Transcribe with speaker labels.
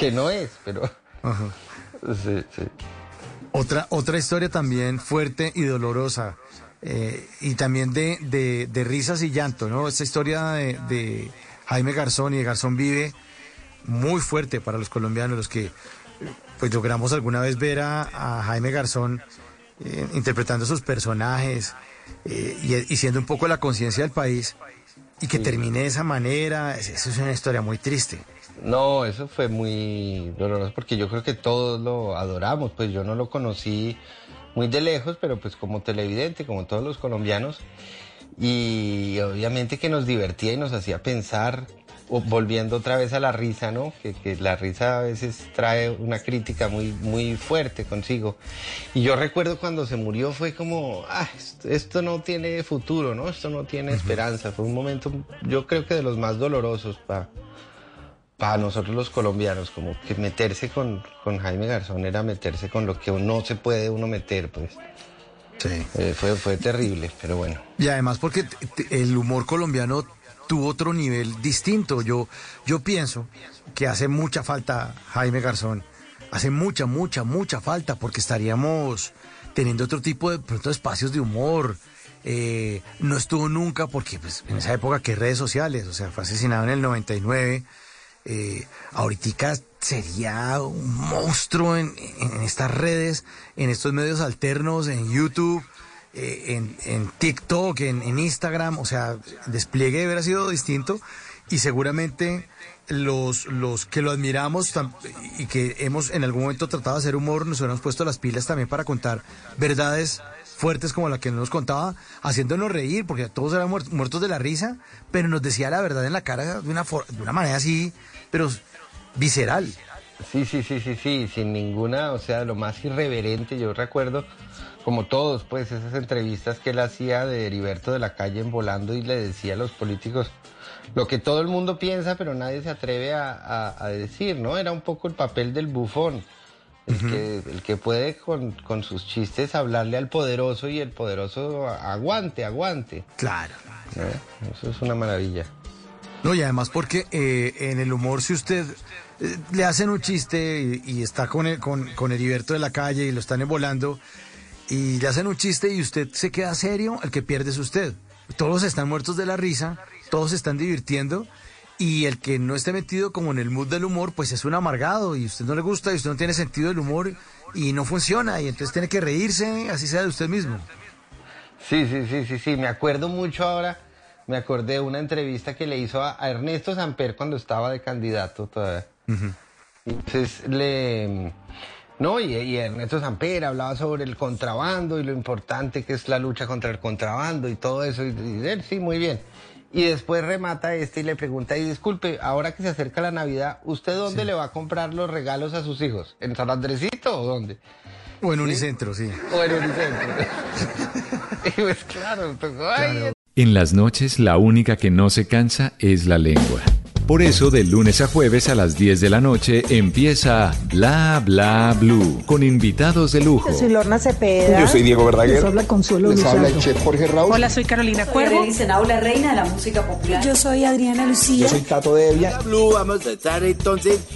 Speaker 1: que no es, pero... Sí, sí.
Speaker 2: Otra, otra historia también fuerte y dolorosa. eh, y también de, de, de risas y llanto, ¿no? Esta historia de, de Jaime Garzón y de Garzón Vive, muy fuerte para los colombianos, los que pues logramos alguna vez ver a, a Jaime Garzón eh, interpretando sus personajes eh, y, y siendo un poco la conciencia del país y que termine de esa manera, es- eso es una historia muy triste.
Speaker 1: No, eso fue muy doloroso porque yo creo que todos lo adoramos, pues yo no lo conocí muy de lejos, pero pues como televidente, como todos los colombianos, y obviamente que nos divertía y nos hacía pensar, volviendo otra vez a la risa, ¿no? Que, que la risa a veces trae una crítica muy, muy fuerte consigo. Y yo recuerdo cuando se murió fue como, ah, esto, esto no tiene futuro, ¿no? Esto no tiene esperanza. Fue un momento, yo creo que de los más dolorosos para para nosotros los colombianos, como que meterse con, con Jaime Garzón era meterse con lo que no se puede uno meter, pues.
Speaker 2: Sí.
Speaker 1: Eh, fue, fue terrible, pero bueno.
Speaker 2: Y además porque el humor colombiano tuvo otro nivel distinto. Yo, yo pienso que hace mucha falta Jaime Garzón. Hace mucha, mucha, mucha falta porque estaríamos teniendo otro tipo de pronto, espacios de humor. Eh, no estuvo nunca porque pues, en esa época que redes sociales, o sea, fue asesinado en el 99. Eh, ahorita sería un monstruo en, en estas redes, en estos medios alternos, en YouTube, eh, en, TikTok, en, en Instagram, o sea, el despliegue hubiera sido distinto y seguramente los, los que lo admiramos y que hemos en algún momento tratado de hacer humor, nos hubiéramos puesto las pilas también para contar verdades fuertes como la que nos contaba, haciéndonos reír, porque todos eran muer- muertos de la risa, pero nos decía la verdad en la cara de una, de una manera así, pero visceral.
Speaker 1: Sí, sí, sí, sí, sí, sin ninguna, o sea, lo más irreverente, yo recuerdo, como todos, pues, esas entrevistas que él hacía de Heriberto de la calle en volando y le decía a los políticos lo que todo el mundo piensa, pero nadie se atreve a, a- a decir, ¿no? Era un poco el papel del bufón, el, que, el que puede con, con sus chistes hablarle al poderoso y el poderoso aguante, aguante.
Speaker 2: Claro.
Speaker 1: ¿no? Eso es una maravilla.
Speaker 2: No, y además porque eh, en el humor, si usted eh, le hacen un chiste y, y está con, el, con, con Heriberto de la calle y lo están volando y le hacen un chiste y usted se queda serio, el que pierde es usted. Todos están muertos de la risa, todos se están divirtiendo y el que no esté metido como en el mood del humor, pues es un amargado y usted no le gusta y usted no tiene sentido del humor y no funciona y entonces tiene que reírse, así sea de usted mismo.
Speaker 1: Sí, sí, sí, sí, sí, me acuerdo mucho ahora, me acordé de una entrevista que le hizo a, a Ernesto Samper cuando estaba de candidato todavía. Entonces le... No, y, y Ernesto Samper hablaba sobre el contrabando y lo importante que es la lucha contra el contrabando y todo eso. Y, y él, sí, muy bien. Y después remata este y le pregunta, y disculpe, ahora que se acerca la Navidad, ¿usted dónde le va a comprar los regalos a sus hijos? ¿En San Andresito o dónde?
Speaker 2: O en Unicentro, sí.
Speaker 1: O en Unicentro. y pues claro, pues, ay,
Speaker 3: En las noches la única que no se cansa es la lengua. Por eso, de lunes a jueves a las 10 de la noche empieza Bla Bla Blue con invitados de lujo.
Speaker 4: Yo soy Lorna Cepeda.
Speaker 5: Yo soy Diego Verdaguer.
Speaker 4: Les habla Consuelo
Speaker 5: Les habla el chef Jorge Raúl.
Speaker 6: Hola, soy Carolina Cuervo.
Speaker 7: Senado, la reina de la música popular.
Speaker 4: Yo soy Adriana Lucía.
Speaker 5: Yo soy Tato Devia.
Speaker 8: Blue, vamos a estar entonces